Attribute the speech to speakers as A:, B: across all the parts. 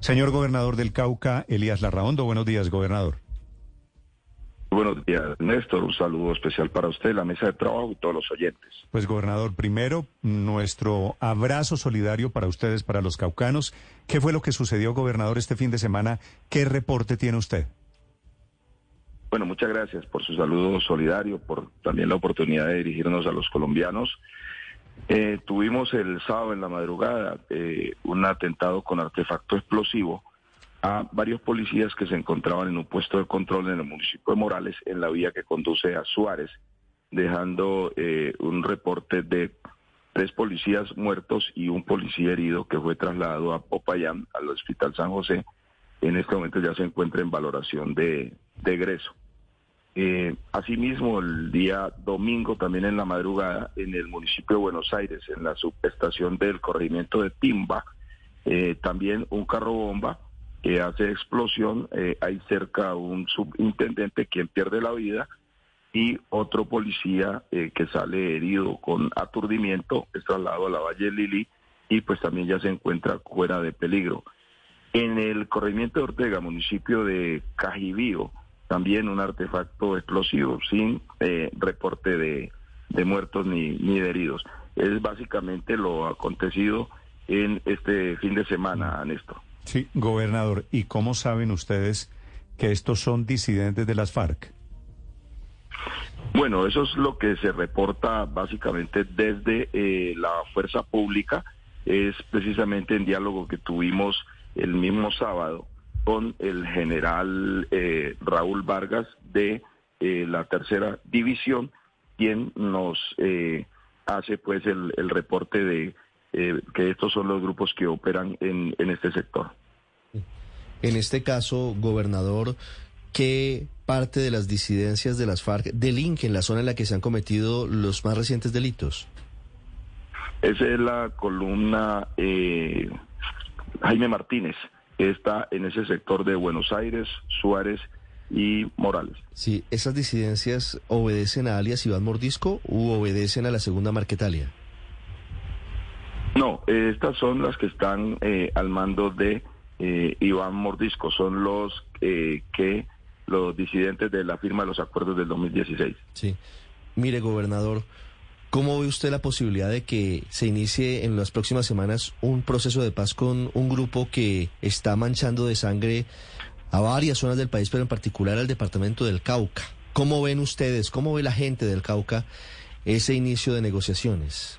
A: Señor gobernador del Cauca, Elías Larraondo. Buenos días, gobernador.
B: Buenos días, Néstor. Un saludo especial para usted, la mesa de trabajo y todos los oyentes.
A: Pues, gobernador, primero, nuestro abrazo solidario para ustedes, para los caucanos. ¿Qué fue lo que sucedió, gobernador, este fin de semana? ¿Qué reporte tiene usted?
B: Bueno, muchas gracias por su saludo solidario, por también la oportunidad de dirigirnos a los colombianos. Eh, tuvimos el sábado en la madrugada eh, un atentado con artefacto explosivo a varios policías que se encontraban en un puesto de control en el municipio de Morales, en la vía que conduce a Suárez, dejando eh, un reporte de tres policías muertos y un policía herido que fue trasladado a Popayán, al Hospital San José. En este momento ya se encuentra en valoración de, de egreso. Eh, asimismo, el día domingo, también en la madrugada, en el municipio de Buenos Aires, en la subestación del corregimiento de Timba, eh, también un carro bomba que hace explosión, eh, hay cerca un subintendente quien pierde la vida y otro policía eh, que sale herido con aturdimiento, es trasladado a la Valle Lili y pues también ya se encuentra fuera de peligro. En el corregimiento de Ortega, municipio de Cajibío, también un artefacto explosivo sin eh, reporte de, de muertos ni, ni de heridos. Es básicamente lo acontecido en este fin de semana, Néstor.
A: Sí, gobernador, ¿y cómo saben ustedes que estos son disidentes de las FARC?
B: Bueno, eso es lo que se reporta básicamente desde eh, la fuerza pública, es precisamente en diálogo que tuvimos el mismo sábado con el general eh, Raúl Vargas de eh, la tercera división, quien nos eh, hace pues el, el reporte de eh, que estos son los grupos que operan en, en este sector.
C: En este caso, gobernador, ¿qué parte de las disidencias de las FARC delinquen la zona en la que se han cometido los más recientes delitos?
B: Esa es la columna eh, Jaime Martínez, está en ese sector de Buenos Aires, Suárez y Morales.
C: Sí, ¿esas disidencias obedecen a alias Iván Mordisco u obedecen a la segunda Marquetalia?
B: No, eh, estas son las que están eh, al mando de eh, Iván Mordisco, son los eh, que los disidentes de la firma de los acuerdos del 2016.
C: Sí. Mire, gobernador, ¿cómo ve usted la posibilidad de que se inicie en las próximas semanas un proceso de paz con un grupo que está manchando de sangre a varias zonas del país, pero en particular al departamento del Cauca? ¿Cómo ven ustedes, cómo ve la gente del Cauca ese inicio de negociaciones?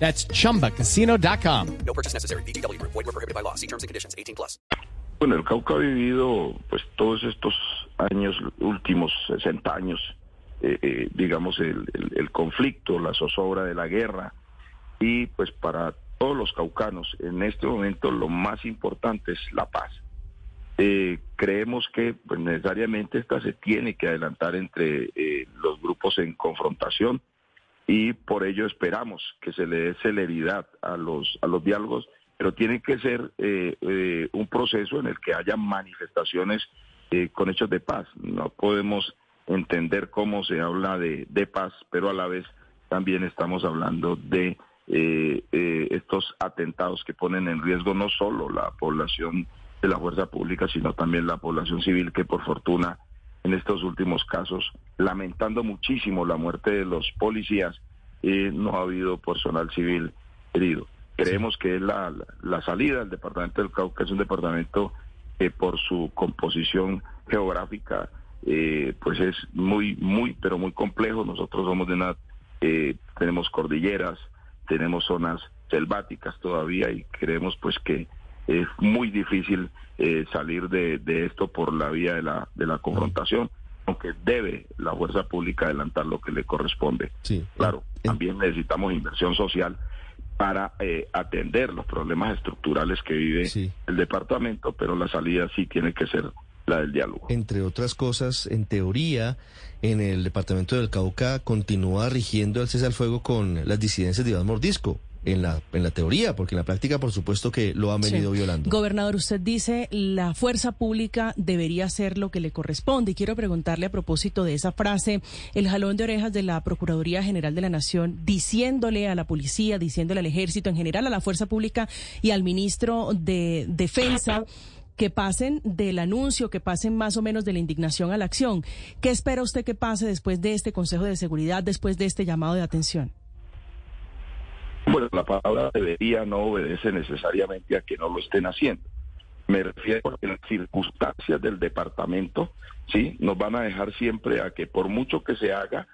D: That's chumbacasino.com.
E: No purchase necessary. Group. Void were prohibited by law. See terms and conditions. 18 plus.
B: Bueno, el Cauca ha vivido pues todos estos años, últimos 60 años, eh, eh, digamos, el, el, el conflicto, la zozobra de la guerra, y pues para todos los caucanos en este momento lo más importante es la paz. Eh, creemos que pues, necesariamente esta se tiene que adelantar entre eh, los grupos en confrontación y por ello esperamos que se le dé celeridad a los, a los diálogos, pero tiene que ser eh, eh, un proceso en el que haya manifestaciones eh, con hechos de paz. No podemos entender cómo se habla de, de paz, pero a la vez también estamos hablando de eh, eh, estos atentados que ponen en riesgo no solo la población de la fuerza pública, sino también la población civil que por fortuna en estos últimos casos, lamentando muchísimo la muerte de los policías, eh, no ha habido personal civil herido. Creemos que es la, la, la salida del departamento del Cauca, es un departamento que por su composición geográfica eh, pues es muy, muy, pero muy complejo. Nosotros somos de una, eh, tenemos cordilleras, tenemos zonas selváticas todavía y creemos pues que es muy difícil eh, salir de, de, esto por la vía de la, de la confrontación, aunque debe la fuerza pública adelantar lo que le corresponde.
C: Sí.
B: Claro, también necesitamos inversión social para eh, atender los problemas estructurales que vive
C: Sí.
B: el departamento, pero la salida sí tiene que ser la del diálogo.
C: Entre otras cosas, en teoría, en el departamento del Cauca continúa rigiendo el cese al fuego con las disidencias de Iván Mordisco. En la, en la teoría, porque en la práctica, por supuesto, que lo han venido
F: Sí.
C: violando.
F: Gobernador, usted dice la fuerza pública debería hacer lo que le corresponde. Y quiero preguntarle a propósito de esa frase, el jalón de orejas de la Procuraduría General de la Nación, diciéndole a la policía, diciéndole al ejército, en general a la fuerza pública y al ministro de Defensa que pasen del anuncio, que pasen más o menos de la indignación a la acción. ¿Qué espera usted que pase después de este Consejo de Seguridad, después de este llamado de atención?
B: Bueno, la palabra debería no obedece necesariamente a que no lo estén haciendo. Me refiero a las circunstancias del departamento, sí, nos van a dejar siempre a que por mucho que se haga,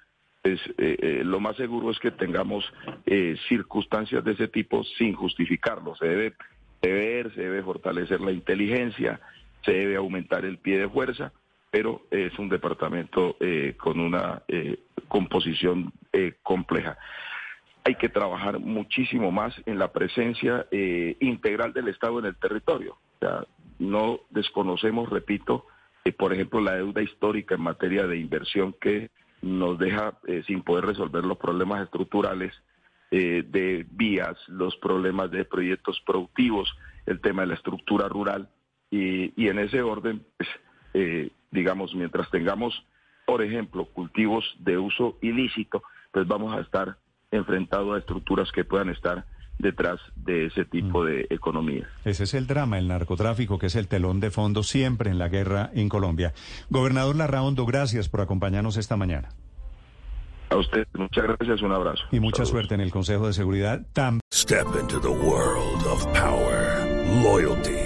B: pues, eh, eh, lo más seguro es que tengamos eh, circunstancias de ese tipo sin justificarlo. Se debe ver, se debe fortalecer la inteligencia, se debe aumentar el pie de fuerza, pero es un departamento eh, con una composición compleja hay que trabajar muchísimo más en la presencia eh, integral del Estado en el territorio. No desconocemos, repito, eh, por ejemplo, la deuda histórica en materia de inversión que nos deja eh, sin poder resolver los problemas estructurales eh, de vías, los problemas de proyectos productivos, el tema de la estructura rural. Y, y en ese orden, pues, digamos, mientras tengamos, por ejemplo, cultivos de uso ilícito, pues vamos a estar enfrentado a estructuras que puedan estar detrás de ese tipo de economía.
A: Ese es el drama, el narcotráfico, que es el telón de fondo siempre en la guerra en Colombia. Gobernador Larraondo, gracias por acompañarnos esta mañana.
B: A usted, muchas gracias, un abrazo.
A: Y mucha
B: Saludos.
A: suerte en el Consejo de Seguridad. Tam
G: Step into the world of power, loyalty,